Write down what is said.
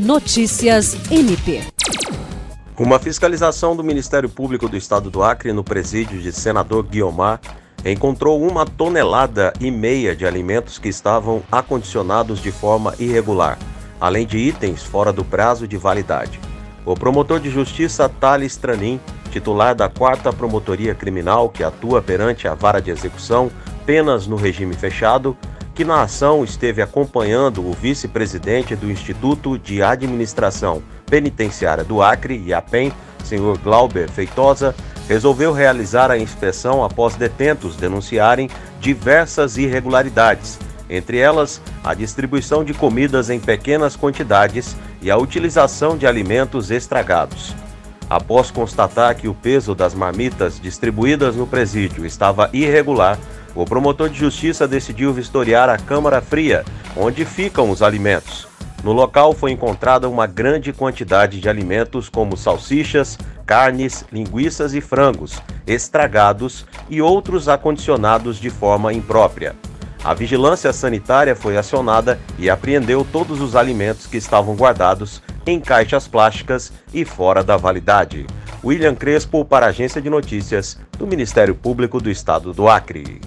Notícias MP. Uma fiscalização do Ministério Público do Estado do Acre no presídio de Senador Guiomar encontrou uma tonelada e meia de alimentos que estavam acondicionados de forma irregular, além de itens fora do prazo de validade. O promotor de justiça Thales Tranin, titular da 4 Promotoria Criminal que atua perante a vara de execução, penas no regime fechado, que na ação esteve acompanhando o vice-presidente do Instituto de Administração Penitenciária do Acre, IAPEN, senhor Glauber Feitosa, resolveu realizar a inspeção após detentos denunciarem diversas irregularidades, entre elas a distribuição de comidas em pequenas quantidades e a utilização de alimentos estragados. Após constatar que o peso das marmitas distribuídas no presídio estava irregular, o promotor de justiça decidiu vistoriar a Câmara Fria, onde ficam os alimentos. No local foi encontrada uma grande quantidade de alimentos como salsichas, carnes, linguiças e frangos, estragados e outros acondicionados de forma imprópria. A vigilância sanitária foi acionada e apreendeu todos os alimentos que estavam guardados em caixas plásticas e fora da validade. William Crespo para a Agência de Notícias do Ministério Público do Estado do Acre.